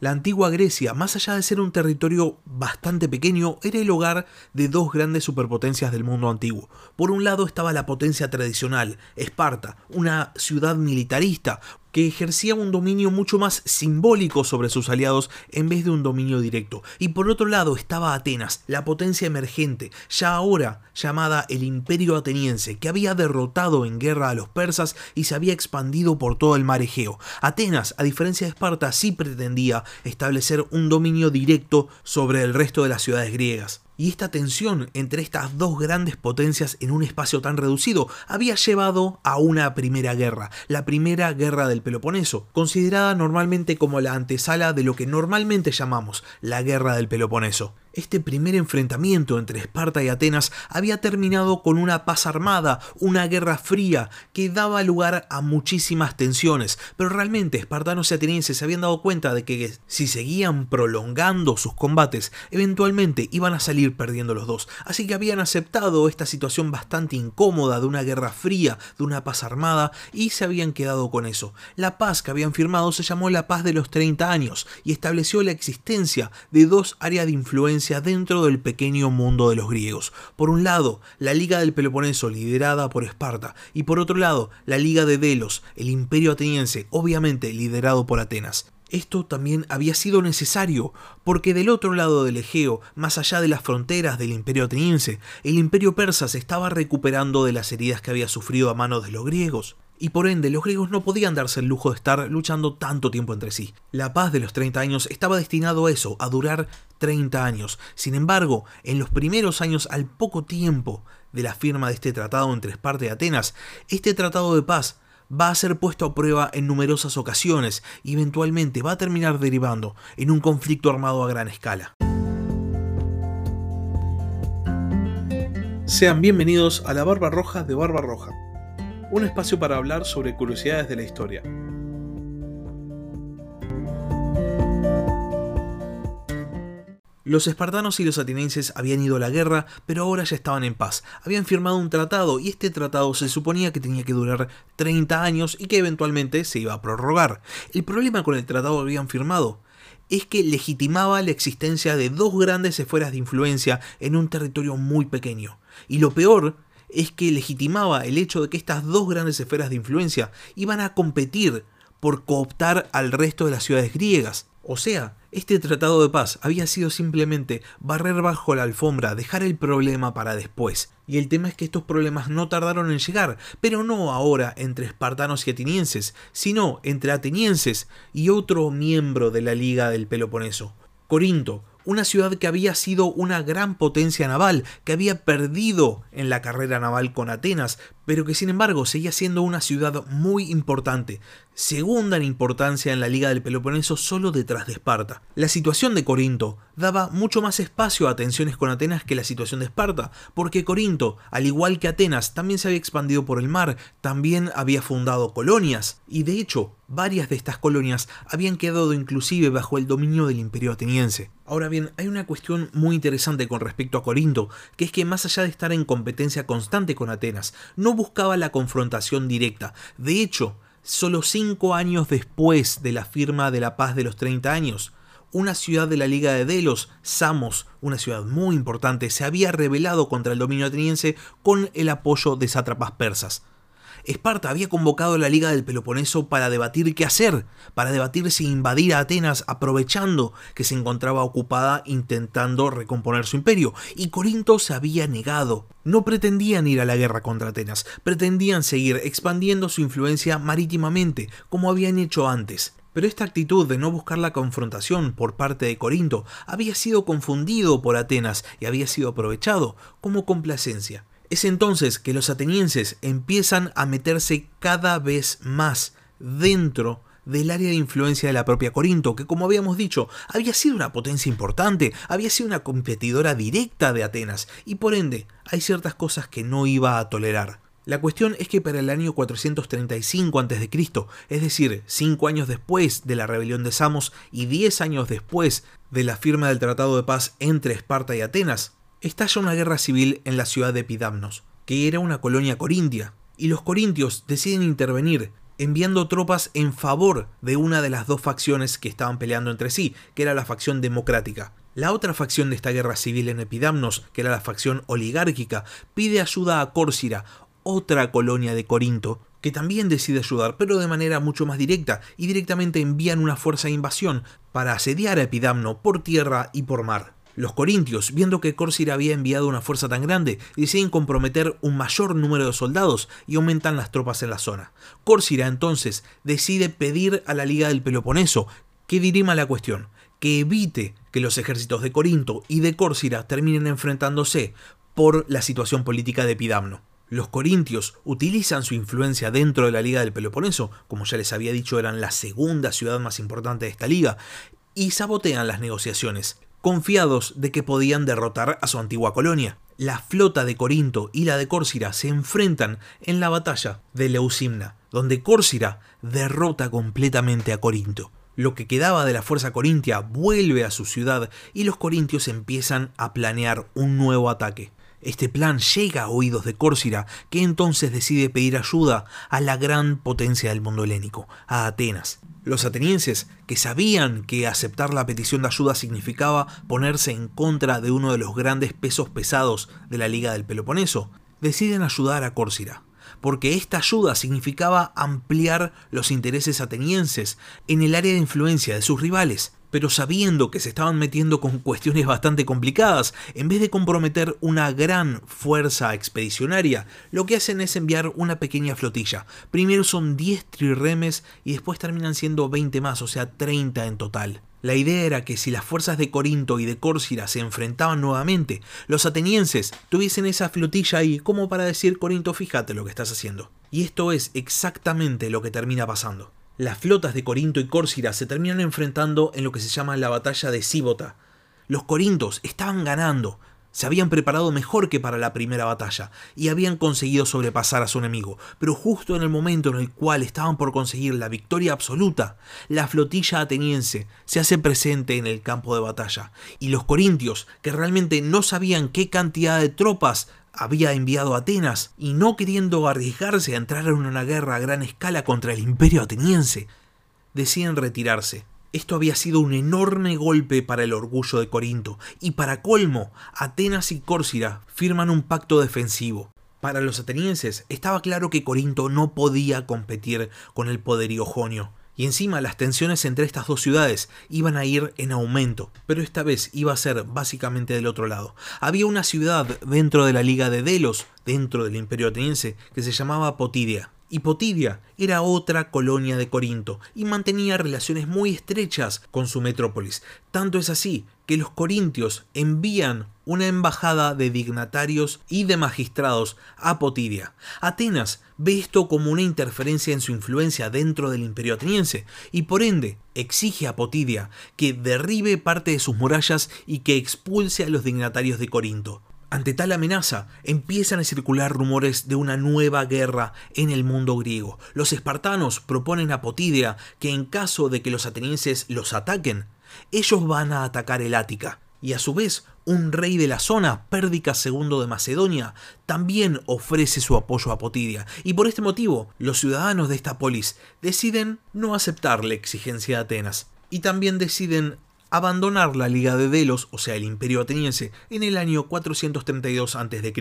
La antigua Grecia, más allá de ser un territorio bastante pequeño, era el hogar de dos grandes superpotencias del mundo antiguo. Por un lado estaba la potencia tradicional, Esparta, una ciudad militarista, que ejercía un dominio mucho más simbólico sobre sus aliados en vez de un dominio directo. Y por otro lado estaba Atenas, la potencia emergente, ya ahora llamada el Imperio Ateniense, que había derrotado en guerra a los persas y se había expandido por todo el mar Egeo. Atenas, a diferencia de Esparta, sí pretendía establecer un dominio directo sobre el resto de las ciudades griegas y esta tensión entre estas dos grandes potencias en un espacio tan reducido había llevado a una primera guerra, la primera guerra del Peloponeso, considerada normalmente como la antesala de lo que normalmente llamamos la guerra del Peloponeso. Este primer enfrentamiento entre Esparta y Atenas había terminado con una paz armada, una guerra fría, que daba lugar a muchísimas tensiones, pero realmente espartanos y atenienses se habían dado cuenta de que si seguían prolongando sus combates, eventualmente iban a salir perdiendo los dos, así que habían aceptado esta situación bastante incómoda de una guerra fría, de una paz armada, y se habían quedado con eso. La paz que habían firmado se llamó la paz de los 30 años y estableció la existencia de dos áreas de influencia dentro del pequeño mundo de los griegos. Por un lado, la Liga del Peloponeso liderada por Esparta y por otro lado, la Liga de Delos, el imperio ateniense, obviamente liderado por Atenas. Esto también había sido necesario, porque del otro lado del Egeo, más allá de las fronteras del imperio ateniense, el imperio persa se estaba recuperando de las heridas que había sufrido a manos de los griegos y por ende los griegos no podían darse el lujo de estar luchando tanto tiempo entre sí. La paz de los 30 años estaba destinado a eso, a durar 30 años. Sin embargo, en los primeros años, al poco tiempo de la firma de este tratado entre Esparta y Atenas, este tratado de paz va a ser puesto a prueba en numerosas ocasiones y eventualmente va a terminar derivando en un conflicto armado a gran escala. Sean bienvenidos a la Barba Roja de Barba Roja un espacio para hablar sobre curiosidades de la historia. Los espartanos y los atenienses habían ido a la guerra, pero ahora ya estaban en paz. Habían firmado un tratado y este tratado se suponía que tenía que durar 30 años y que eventualmente se iba a prorrogar. El problema con el tratado que habían firmado es que legitimaba la existencia de dos grandes esferas de influencia en un territorio muy pequeño. Y lo peor es que legitimaba el hecho de que estas dos grandes esferas de influencia iban a competir por cooptar al resto de las ciudades griegas. O sea, este tratado de paz había sido simplemente barrer bajo la alfombra, dejar el problema para después. Y el tema es que estos problemas no tardaron en llegar, pero no ahora entre espartanos y atenienses, sino entre atenienses y otro miembro de la Liga del Peloponeso, Corinto, una ciudad que había sido una gran potencia naval, que había perdido en la carrera naval con Atenas, pero que sin embargo seguía siendo una ciudad muy importante, segunda en importancia en la Liga del Peloponeso solo detrás de Esparta. La situación de Corinto daba mucho más espacio a tensiones con Atenas que la situación de Esparta, porque Corinto, al igual que Atenas, también se había expandido por el mar, también había fundado colonias, y de hecho, varias de estas colonias habían quedado inclusive bajo el dominio del imperio ateniense. Ahora bien, hay una cuestión muy interesante con respecto a Corinto, que es que más allá de estar en competencia constante con Atenas, no buscaba la confrontación directa. De hecho, solo cinco años después de la firma de la paz de los 30 años, una ciudad de la Liga de Delos, Samos, una ciudad muy importante, se había rebelado contra el dominio ateniense con el apoyo de sátrapas persas. Esparta había convocado a la Liga del Peloponeso para debatir qué hacer, para debatir si invadir a Atenas aprovechando que se encontraba ocupada intentando recomponer su imperio, y Corinto se había negado. No pretendían ir a la guerra contra Atenas, pretendían seguir expandiendo su influencia marítimamente, como habían hecho antes. Pero esta actitud de no buscar la confrontación por parte de Corinto había sido confundido por Atenas y había sido aprovechado como complacencia. Es entonces que los atenienses empiezan a meterse cada vez más dentro del área de influencia de la propia Corinto, que como habíamos dicho, había sido una potencia importante, había sido una competidora directa de Atenas, y por ende hay ciertas cosas que no iba a tolerar. La cuestión es que para el año 435 a.C., es decir, 5 años después de la rebelión de Samos y 10 años después de la firma del Tratado de Paz entre Esparta y Atenas, estalla una guerra civil en la ciudad de Epidamnos, que era una colonia corintia, y los corintios deciden intervenir enviando tropas en favor de una de las dos facciones que estaban peleando entre sí, que era la facción democrática. La otra facción de esta guerra civil en Epidamnos, que era la facción oligárquica, pide ayuda a Córcira, otra colonia de Corinto, que también decide ayudar, pero de manera mucho más directa, y directamente envían una fuerza de invasión para asediar a Epidamno por tierra y por mar. Los corintios, viendo que Córcira había enviado una fuerza tan grande, deciden comprometer un mayor número de soldados y aumentan las tropas en la zona. Córcira entonces decide pedir a la Liga del Peloponeso que dirima la cuestión, que evite que los ejércitos de Corinto y de Córcira terminen enfrentándose por la situación política de Epidamno. Los corintios utilizan su influencia dentro de la Liga del Peloponeso, como ya les había dicho eran la segunda ciudad más importante de esta liga, y sabotean las negociaciones, confiados de que podían derrotar a su antigua colonia. La flota de Corinto y la de Córcira se enfrentan en la batalla de Leucimna, donde Córcira derrota completamente a Corinto. Lo que quedaba de la fuerza corintia vuelve a su ciudad y los corintios empiezan a planear un nuevo ataque. Este plan llega a oídos de Córcira, que entonces decide pedir ayuda a la gran potencia del mundo helénico, a Atenas. Los atenienses, que sabían que aceptar la petición de ayuda significaba ponerse en contra de uno de los grandes pesos pesados de la Liga del Peloponeso, deciden ayudar a Córcira, porque esta ayuda significaba ampliar los intereses atenienses en el área de influencia de sus rivales, pero sabiendo que se estaban metiendo con cuestiones bastante complicadas, en vez de comprometer una gran fuerza expedicionaria, lo que hacen es enviar una pequeña flotilla. Primero son 10 trirremes y después terminan siendo 20 más, o sea 30 en total. La idea era que si las fuerzas de Corinto y de Córcira se enfrentaban nuevamente, los atenienses tuviesen esa flotilla ahí como para decir Corinto fíjate lo que estás haciendo. Y esto es exactamente lo que termina pasando las flotas de Corinto y Córcira se terminan enfrentando en lo que se llama la batalla de Síbota. Los corintos estaban ganando, se habían preparado mejor que para la primera batalla y habían conseguido sobrepasar a su enemigo, pero justo en el momento en el cual estaban por conseguir la victoria absoluta, la flotilla ateniense se hace presente en el campo de batalla y los corintios, que realmente no sabían qué cantidad de tropas había enviado a Atenas y no queriendo arriesgarse a entrar en una guerra a gran escala contra el imperio ateniense, deciden retirarse. Esto había sido un enorme golpe para el orgullo de Corinto, y para colmo, Atenas y Córcira firman un pacto defensivo. Para los atenienses estaba claro que Corinto no podía competir con el poderío jonio, y encima las tensiones entre estas dos ciudades iban a ir en aumento, pero esta vez iba a ser básicamente del otro lado. Había una ciudad dentro de la Liga de Delos, dentro del Imperio ateniense, que se llamaba Potidia. Y Potidia era otra colonia de Corinto y mantenía relaciones muy estrechas con su metrópolis. Tanto es así que los corintios envían una embajada de dignatarios y de magistrados a Potidia. Atenas ve esto como una interferencia en su influencia dentro del imperio ateniense y por ende exige a Potidia que derribe parte de sus murallas y que expulse a los dignatarios de Corinto. Ante tal amenaza, empiezan a circular rumores de una nueva guerra en el mundo griego. Los espartanos proponen a Potidia que en caso de que los atenienses los ataquen, ellos van a atacar el Ática. Y a su vez, un rey de la zona, Pérdicas II de Macedonia, también ofrece su apoyo a Potidia. Y por este motivo, los ciudadanos de esta polis deciden no aceptar la exigencia de Atenas. Y también deciden abandonar la Liga de Delos, o sea el Imperio ateniense, en el año 432 a.C.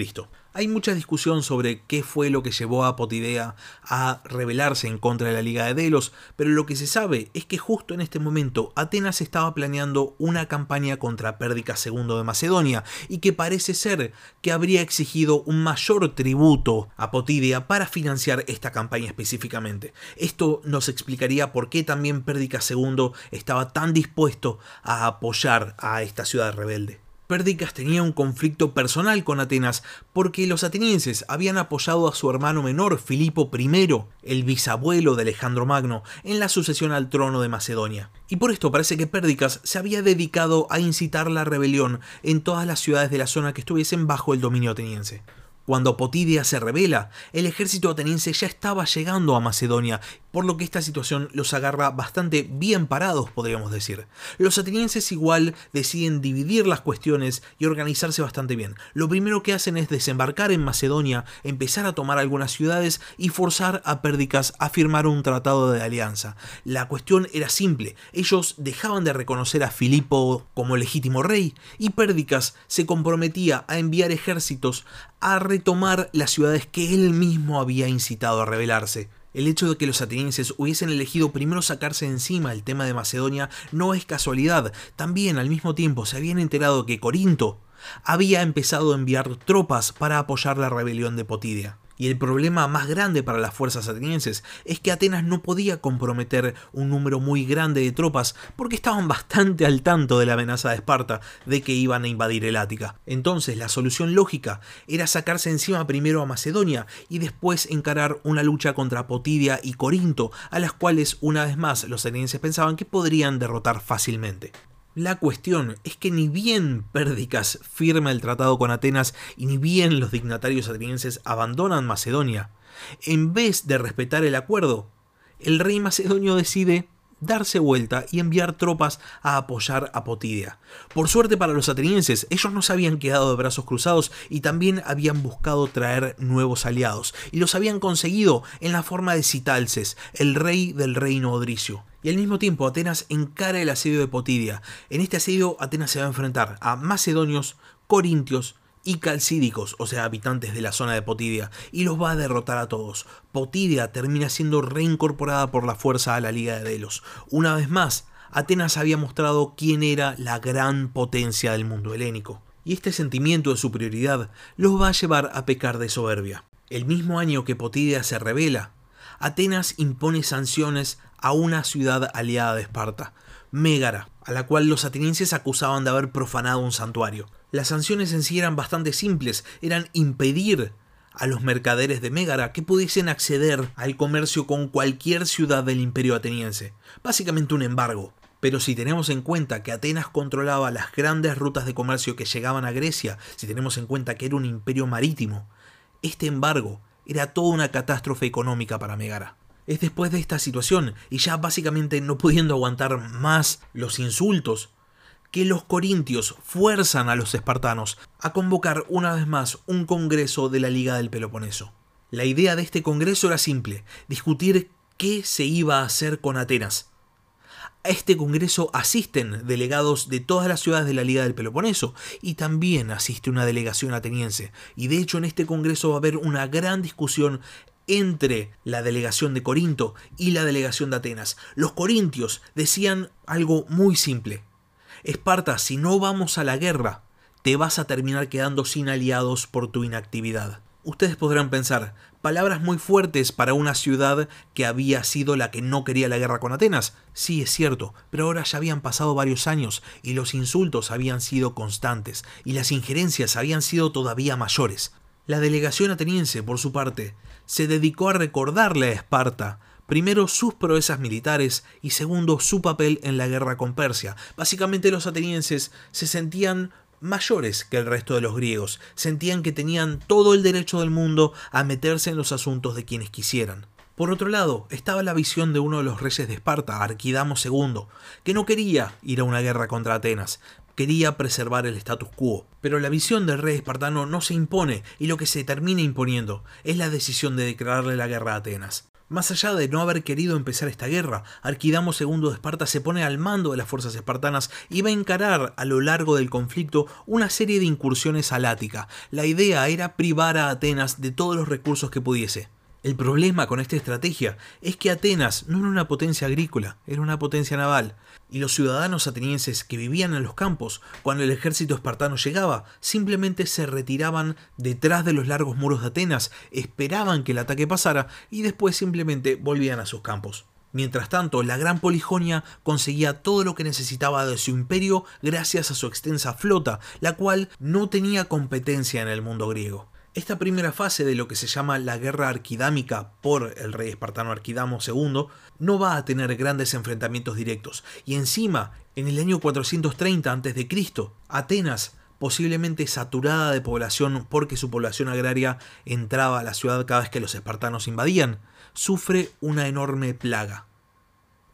Hay mucha discusión sobre qué fue lo que llevó a Potidea a rebelarse en contra de la Liga de Delos, pero lo que se sabe es que justo en este momento Atenas estaba planeando una campaña contra Pérdicas II de Macedonia y que parece ser que habría exigido un mayor tributo a Potidea para financiar esta campaña específicamente. Esto nos explicaría por qué también Pérdicas II estaba tan dispuesto a apoyar a esta ciudad rebelde. Pérdicas tenía un conflicto personal con Atenas porque los atenienses habían apoyado a su hermano menor Filipo I, el bisabuelo de Alejandro Magno, en la sucesión al trono de Macedonia. Y por esto parece que Pérdicas se había dedicado a incitar la rebelión en todas las ciudades de la zona que estuviesen bajo el dominio ateniense. Cuando Potidia se revela, el ejército ateniense ya estaba llegando a Macedonia, por lo que esta situación los agarra bastante bien parados, podríamos decir. Los atenienses igual deciden dividir las cuestiones y organizarse bastante bien. Lo primero que hacen es desembarcar en Macedonia, empezar a tomar algunas ciudades y forzar a Pérdicas a firmar un tratado de alianza. La cuestión era simple, ellos dejaban de reconocer a Filipo como legítimo rey y Pérdicas se comprometía a enviar ejércitos a retomar las ciudades que él mismo había incitado a rebelarse. El hecho de que los atenienses hubiesen elegido primero sacarse encima el tema de Macedonia no es casualidad. También al mismo tiempo se habían enterado que Corinto había empezado a enviar tropas para apoyar la rebelión de Potidia. Y el problema más grande para las fuerzas atenienses es que Atenas no podía comprometer un número muy grande de tropas porque estaban bastante al tanto de la amenaza de Esparta de que iban a invadir el Ática. Entonces la solución lógica era sacarse encima primero a Macedonia y después encarar una lucha contra Potidia y Corinto, a las cuales una vez más los atenienses pensaban que podrían derrotar fácilmente. La cuestión es que ni bien Pérdicas firma el tratado con Atenas y ni bien los dignatarios atenienses abandonan Macedonia, en vez de respetar el acuerdo, el rey macedonio decide darse vuelta y enviar tropas a apoyar a Potidia. Por suerte para los atenienses, ellos no se habían quedado de brazos cruzados y también habían buscado traer nuevos aliados, y los habían conseguido en la forma de Citalces, el rey del reino odricio. Y al mismo tiempo Atenas encara el asedio de Potidia. En este asedio Atenas se va a enfrentar a macedonios, corintios, y calcídicos, o sea, habitantes de la zona de Potidia, y los va a derrotar a todos. Potidia termina siendo reincorporada por la fuerza a la Liga de Delos. Una vez más, Atenas había mostrado quién era la gran potencia del mundo helénico, y este sentimiento de superioridad los va a llevar a pecar de soberbia. El mismo año que Potidia se revela, Atenas impone sanciones a una ciudad aliada de Esparta, Mégara, a la cual los atenienses acusaban de haber profanado un santuario. Las sanciones en sí eran bastante simples, eran impedir a los mercaderes de Mégara que pudiesen acceder al comercio con cualquier ciudad del imperio ateniense, básicamente un embargo. Pero si tenemos en cuenta que Atenas controlaba las grandes rutas de comercio que llegaban a Grecia, si tenemos en cuenta que era un imperio marítimo, este embargo era toda una catástrofe económica para Megara. Es después de esta situación, y ya básicamente no pudiendo aguantar más los insultos, que los corintios fuerzan a los espartanos a convocar una vez más un congreso de la Liga del Peloponeso. La idea de este congreso era simple, discutir qué se iba a hacer con Atenas. A este congreso asisten delegados de todas las ciudades de la Liga del Peloponeso y también asiste una delegación ateniense. Y de hecho en este congreso va a haber una gran discusión entre la delegación de Corinto y la delegación de Atenas. Los corintios decían algo muy simple. Esparta, si no vamos a la guerra, te vas a terminar quedando sin aliados por tu inactividad. Ustedes podrán pensar, palabras muy fuertes para una ciudad que había sido la que no quería la guerra con Atenas. Sí, es cierto, pero ahora ya habían pasado varios años y los insultos habían sido constantes y las injerencias habían sido todavía mayores. La delegación ateniense, por su parte, se dedicó a recordarle a Esparta primero sus proezas militares y segundo su papel en la guerra con Persia. Básicamente los atenienses se sentían mayores que el resto de los griegos, sentían que tenían todo el derecho del mundo a meterse en los asuntos de quienes quisieran. Por otro lado, estaba la visión de uno de los reyes de Esparta, Arquidamo II, que no quería ir a una guerra contra Atenas, quería preservar el status quo. Pero la visión del rey espartano no se impone y lo que se termina imponiendo es la decisión de declararle la guerra a Atenas. Más allá de no haber querido empezar esta guerra, Arquidamo II de Esparta se pone al mando de las fuerzas espartanas y va a encarar a lo largo del conflicto una serie de incursiones al Ática. La idea era privar a Atenas de todos los recursos que pudiese. El problema con esta estrategia es que Atenas no era una potencia agrícola, era una potencia naval, y los ciudadanos atenienses que vivían en los campos, cuando el ejército espartano llegaba, simplemente se retiraban detrás de los largos muros de Atenas, esperaban que el ataque pasara y después simplemente volvían a sus campos. Mientras tanto, la Gran Polijonia conseguía todo lo que necesitaba de su imperio gracias a su extensa flota, la cual no tenía competencia en el mundo griego. Esta primera fase de lo que se llama la guerra arquidámica por el rey espartano Arquidamo II no va a tener grandes enfrentamientos directos y encima, en el año 430 a.C., Atenas posiblemente saturada de población porque su población agraria entraba a la ciudad cada vez que los espartanos invadían, sufre una enorme plaga.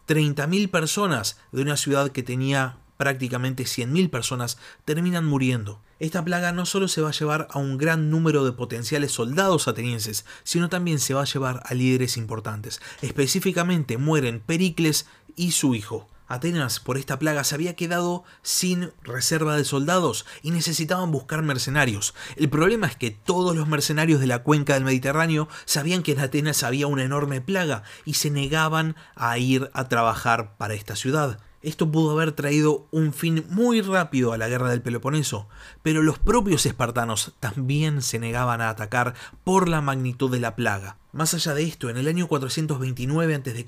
30.000 personas de una ciudad que tenía prácticamente 100.000 personas terminan muriendo. Esta plaga no solo se va a llevar a un gran número de potenciales soldados atenienses, sino también se va a llevar a líderes importantes. Específicamente mueren Pericles y su hijo. Atenas por esta plaga se había quedado sin reserva de soldados y necesitaban buscar mercenarios. El problema es que todos los mercenarios de la cuenca del Mediterráneo sabían que en Atenas había una enorme plaga y se negaban a ir a trabajar para esta ciudad. Esto pudo haber traído un fin muy rápido a la guerra del Peloponeso, pero los propios espartanos también se negaban a atacar por la magnitud de la plaga. Más allá de esto, en el año 429 a.C.,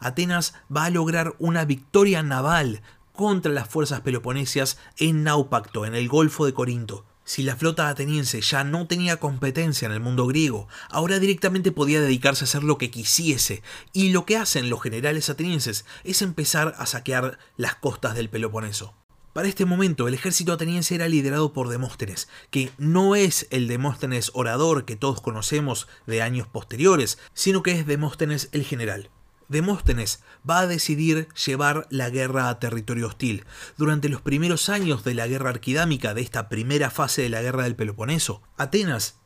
Atenas va a lograr una victoria naval contra las fuerzas peloponesias en Naupacto, en el Golfo de Corinto. Si la flota ateniense ya no tenía competencia en el mundo griego, ahora directamente podía dedicarse a hacer lo que quisiese, y lo que hacen los generales atenienses es empezar a saquear las costas del Peloponeso. Para este momento el ejército ateniense era liderado por Demóstenes, que no es el Demóstenes orador que todos conocemos de años posteriores, sino que es Demóstenes el general. Demóstenes va a decidir llevar la guerra a territorio hostil. Durante los primeros años de la guerra arquidámica, de esta primera fase de la guerra del Peloponeso, Atenas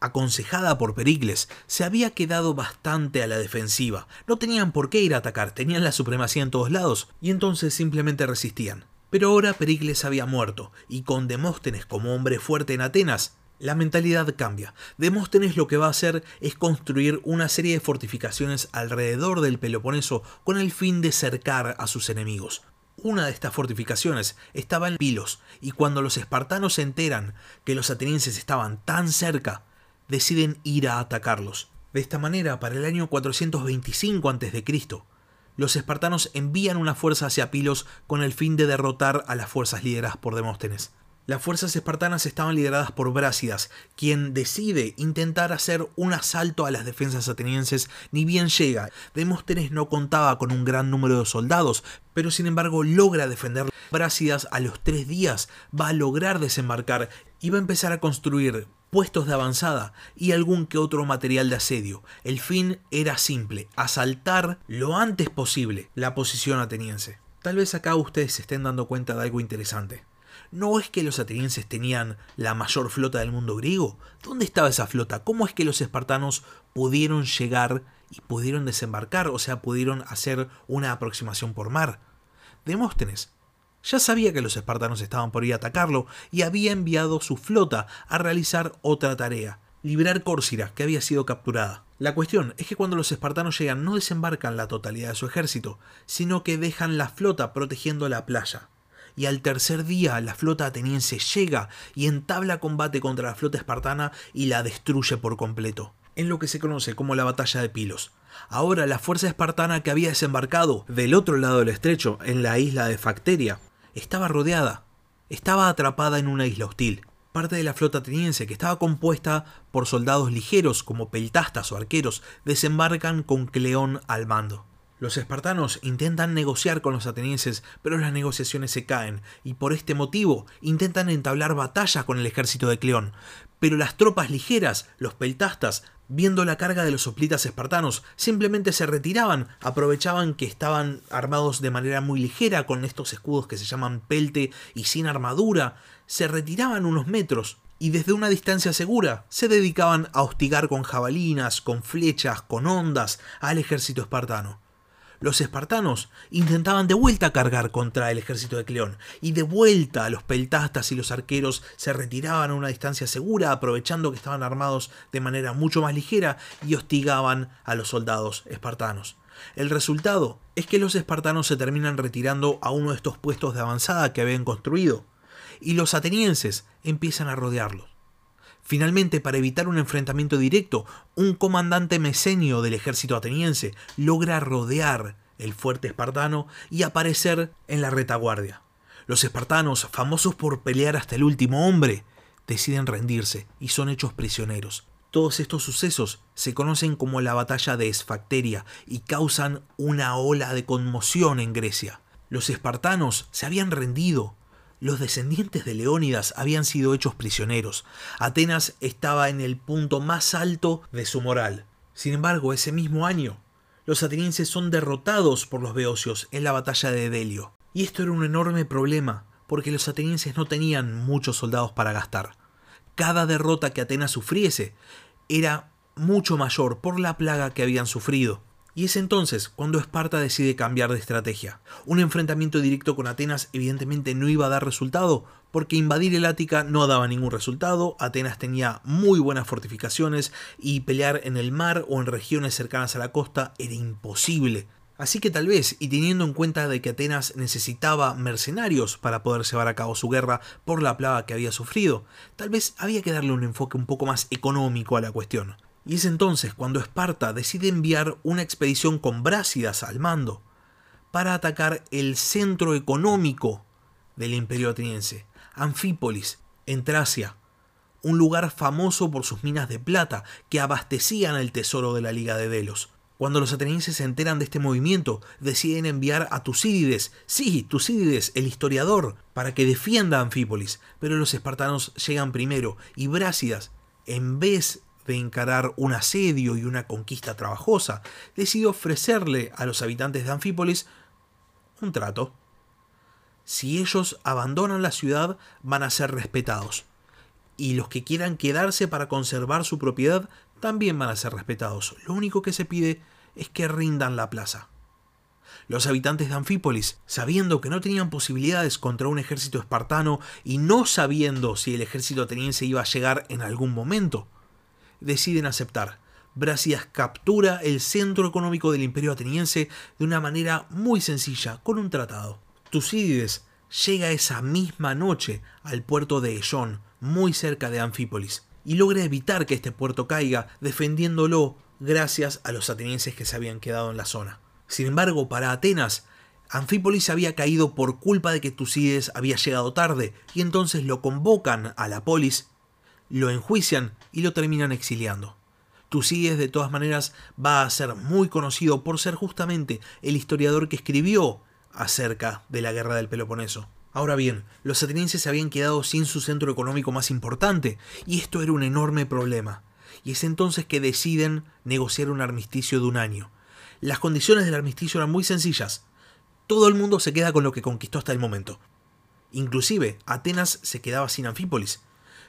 aconsejada por Pericles, se había quedado bastante a la defensiva. No tenían por qué ir a atacar, tenían la supremacía en todos lados, y entonces simplemente resistían. Pero ahora Pericles había muerto, y con Demóstenes como hombre fuerte en Atenas, la mentalidad cambia. Demóstenes lo que va a hacer es construir una serie de fortificaciones alrededor del Peloponeso con el fin de cercar a sus enemigos. Una de estas fortificaciones estaba en Pilos, y cuando los espartanos se enteran que los atenienses estaban tan cerca, deciden ir a atacarlos. De esta manera, para el año 425 a.C., los espartanos envían una fuerza hacia Pilos con el fin de derrotar a las fuerzas lideradas por Demóstenes. Las fuerzas espartanas estaban lideradas por Brásidas, quien decide intentar hacer un asalto a las defensas atenienses, ni bien llega. Demóstenes no contaba con un gran número de soldados, pero sin embargo logra defender. Brásidas a los tres días va a lograr desembarcar y va a empezar a construir puestos de avanzada y algún que otro material de asedio. El fin era simple, asaltar lo antes posible la posición ateniense. Tal vez acá ustedes se estén dando cuenta de algo interesante. ¿No es que los atenienses tenían la mayor flota del mundo griego? ¿Dónde estaba esa flota? ¿Cómo es que los espartanos pudieron llegar y pudieron desembarcar? O sea, pudieron hacer una aproximación por mar. Demóstenes ya sabía que los espartanos estaban por ir a atacarlo y había enviado su flota a realizar otra tarea, liberar Córcira, que había sido capturada. La cuestión es que cuando los espartanos llegan no desembarcan la totalidad de su ejército, sino que dejan la flota protegiendo la playa y al tercer día la flota ateniense llega y entabla combate contra la flota espartana y la destruye por completo, en lo que se conoce como la batalla de Pilos. Ahora la fuerza espartana que había desembarcado del otro lado del estrecho, en la isla de Facteria, estaba rodeada, estaba atrapada en una isla hostil. Parte de la flota ateniense, que estaba compuesta por soldados ligeros como peltastas o arqueros, desembarcan con Cleón al mando. Los espartanos intentan negociar con los atenienses, pero las negociaciones se caen, y por este motivo intentan entablar batalla con el ejército de Cleón. Pero las tropas ligeras, los peltastas, viendo la carga de los soplitas espartanos, simplemente se retiraban, aprovechaban que estaban armados de manera muy ligera con estos escudos que se llaman pelte y sin armadura, se retiraban unos metros, y desde una distancia segura se dedicaban a hostigar con jabalinas, con flechas, con ondas al ejército espartano los espartanos intentaban de vuelta cargar contra el ejército de Cleón, y de vuelta los peltastas y los arqueros se retiraban a una distancia segura, aprovechando que estaban armados de manera mucho más ligera y hostigaban a los soldados espartanos. El resultado es que los espartanos se terminan retirando a uno de estos puestos de avanzada que habían construido, y los atenienses empiezan a rodearlos. Finalmente, para evitar un enfrentamiento directo, un comandante mesenio del ejército ateniense logra rodear el fuerte espartano y aparecer en la retaguardia. Los espartanos, famosos por pelear hasta el último hombre, deciden rendirse y son hechos prisioneros. Todos estos sucesos se conocen como la batalla de Esfacteria y causan una ola de conmoción en Grecia. Los espartanos se habían rendido, Los descendientes de Leónidas habían sido hechos prisioneros. Atenas estaba en el punto más alto de su moral. Sin embargo, ese mismo año, los atenienses son derrotados por los beocios en la batalla de Delio. Y esto era un enorme problema, porque los atenienses no tenían muchos soldados para gastar. Cada derrota que Atenas sufriese era mucho mayor por la plaga que habían sufrido. Y es entonces cuando Esparta decide cambiar de estrategia. Un enfrentamiento directo con Atenas evidentemente no iba a dar resultado, porque invadir el Ática no daba ningún resultado, Atenas tenía muy buenas fortificaciones y pelear en el mar o en regiones cercanas a la costa era imposible. Así que tal vez, y teniendo en cuenta de que Atenas necesitaba mercenarios para poder llevar a cabo su guerra por la plaga que había sufrido, tal vez había que darle un enfoque un poco más económico a la cuestión. Y es entonces cuando Esparta decide enviar una expedición con Brásidas al mando para atacar el centro económico del imperio ateniense, Anfípolis, en Tracia, un lugar famoso por sus minas de plata que abastecían el tesoro de la Liga de Delos. Cuando los atenienses se enteran de este movimiento, deciden enviar a Tucídides, sí, Tucídides, el historiador, para que defienda a Anfípolis, pero los espartanos llegan primero y Brásidas, en vez de encarar un asedio y una conquista trabajosa, decide ofrecerle a los habitantes de Anfípolis un trato. Si ellos abandonan la ciudad, van a ser respetados. Y los que quieran quedarse para conservar su propiedad también van a ser respetados. Lo único que se pide es que rindan la plaza. Los habitantes de Anfípolis, sabiendo que no tenían posibilidades contra un ejército espartano y no sabiendo si el ejército ateniense iba a llegar en algún momento, deciden aceptar. Brasias captura el centro económico del imperio ateniense de una manera muy sencilla, con un tratado. Tucídides llega esa misma noche al puerto de Ellón, muy cerca de Anfípolis y logra evitar que este puerto caiga, defendiéndolo gracias a los atenienses que se habían quedado en la zona. Sin embargo, para Atenas, Anfípolis había caído por culpa de que Tucídides había llegado tarde, y entonces lo convocan a la polis, lo enjuician y lo terminan exiliando. Tucídides de todas maneras va a ser muy conocido por ser justamente el historiador que escribió acerca de la guerra del Peloponeso. Ahora bien, los atenienses se habían quedado sin su centro económico más importante, y esto era un enorme problema. Y es entonces que deciden negociar un armisticio de un año. Las condiciones del armisticio eran muy sencillas. Todo el mundo se queda con lo que conquistó hasta el momento. Inclusive, Atenas se quedaba sin Anfípolis.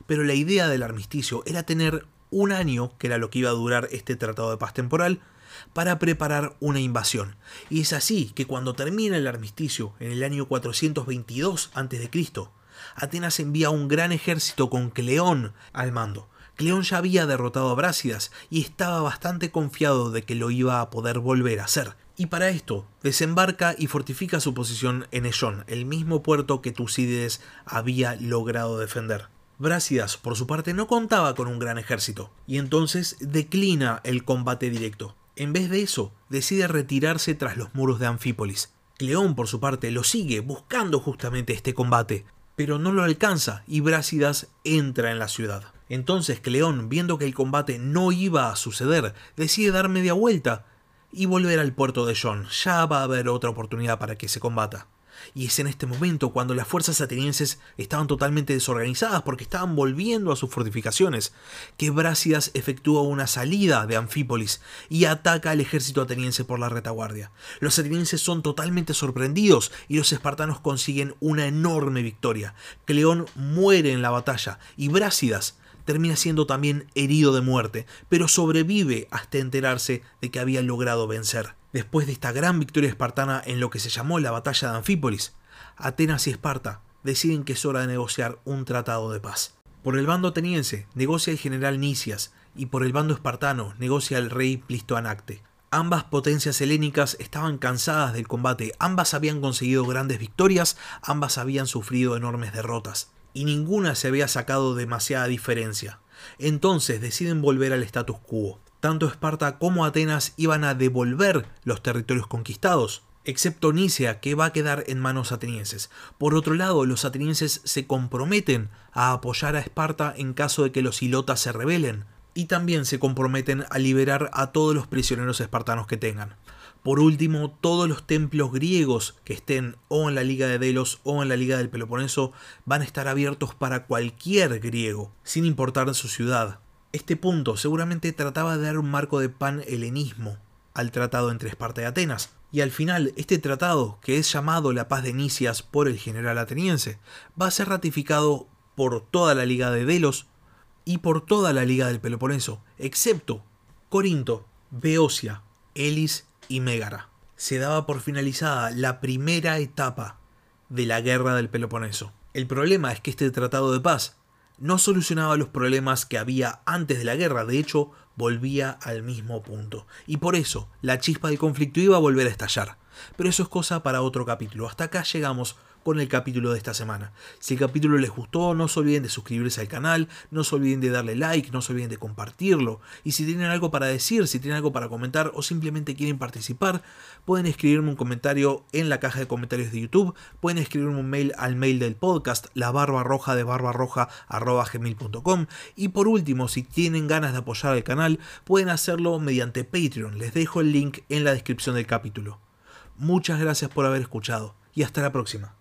Pero la idea del armisticio era tener un año, que era lo que iba a durar este tratado de paz temporal, para preparar una invasión. Y es así que cuando termina el armisticio, en el año 422 a.C., Atenas envía un gran ejército con Cleón al mando. Cleón ya había derrotado a Brásidas y estaba bastante confiado de que lo iba a poder volver a hacer. Y para esto, desembarca y fortifica su posición en Ellón, el mismo puerto que Tucídides había logrado defender. Brásidas, por su parte, no contaba con un gran ejército, y entonces declina el combate directo. En vez de eso, decide retirarse tras los muros de Anfípolis. Cleón, por su parte, lo sigue buscando justamente este combate, pero no lo alcanza y Brásidas entra en la ciudad. Entonces Cleón, viendo que el combate no iba a suceder, decide dar media vuelta y volver al puerto de John. Ya va a haber otra oportunidad para que se combata. Y es en este momento cuando las fuerzas atenienses estaban totalmente desorganizadas porque estaban volviendo a sus fortificaciones, que Brásidas efectúa una salida de Anfípolis y ataca al ejército ateniense por la retaguardia. Los atenienses son totalmente sorprendidos y los espartanos consiguen una enorme victoria. Cleón muere en la batalla y Brásidas termina siendo también herido de muerte, pero sobrevive hasta enterarse de que había logrado vencer. Después de esta gran victoria espartana en lo que se llamó la batalla de Anfípolis, Atenas y Esparta deciden que es hora de negociar un tratado de paz. Por el bando ateniense negocia el general Nicias y por el bando espartano negocia el rey Plistoanacte. Ambas potencias helénicas estaban cansadas del combate, ambas habían conseguido grandes victorias, ambas habían sufrido enormes derrotas, y ninguna se había sacado demasiada diferencia. Entonces deciden volver al status quo tanto Esparta como Atenas iban a devolver los territorios conquistados, excepto Nicea, que va a quedar en manos atenienses. Por otro lado, los atenienses se comprometen a apoyar a Esparta en caso de que los ilotas se rebelen, y también se comprometen a liberar a todos los prisioneros espartanos que tengan. Por último, todos los templos griegos que estén o en la Liga de Delos o en la Liga del Peloponeso van a estar abiertos para cualquier griego, sin importar su ciudad. Este punto seguramente trataba de dar un marco de pan-helenismo al tratado entre Esparta y Atenas, y al final este tratado, que es llamado la paz de Nicias por el general ateniense, va a ser ratificado por toda la Liga de Delos y por toda la Liga del Peloponeso, excepto Corinto, Beocia, Elis y Mégara. Se daba por finalizada la primera etapa de la guerra del Peloponeso. El problema es que este tratado de paz no solucionaba los problemas que había antes de la guerra, de hecho volvía al mismo punto. Y por eso la chispa del conflicto iba a volver a estallar. Pero eso es cosa para otro capítulo. Hasta acá llegamos con el capítulo de esta semana. Si el capítulo les gustó, no se olviden de suscribirse al canal, no se olviden de darle like, no se olviden de compartirlo. Y si tienen algo para decir, si tienen algo para comentar o simplemente quieren participar, pueden escribirme un comentario en la caja de comentarios de YouTube, pueden escribirme un mail al mail del podcast, la barba roja de gmail.com y por último, si tienen ganas de apoyar al canal, pueden hacerlo mediante Patreon. Les dejo el link en la descripción del capítulo. Muchas gracias por haber escuchado y hasta la próxima.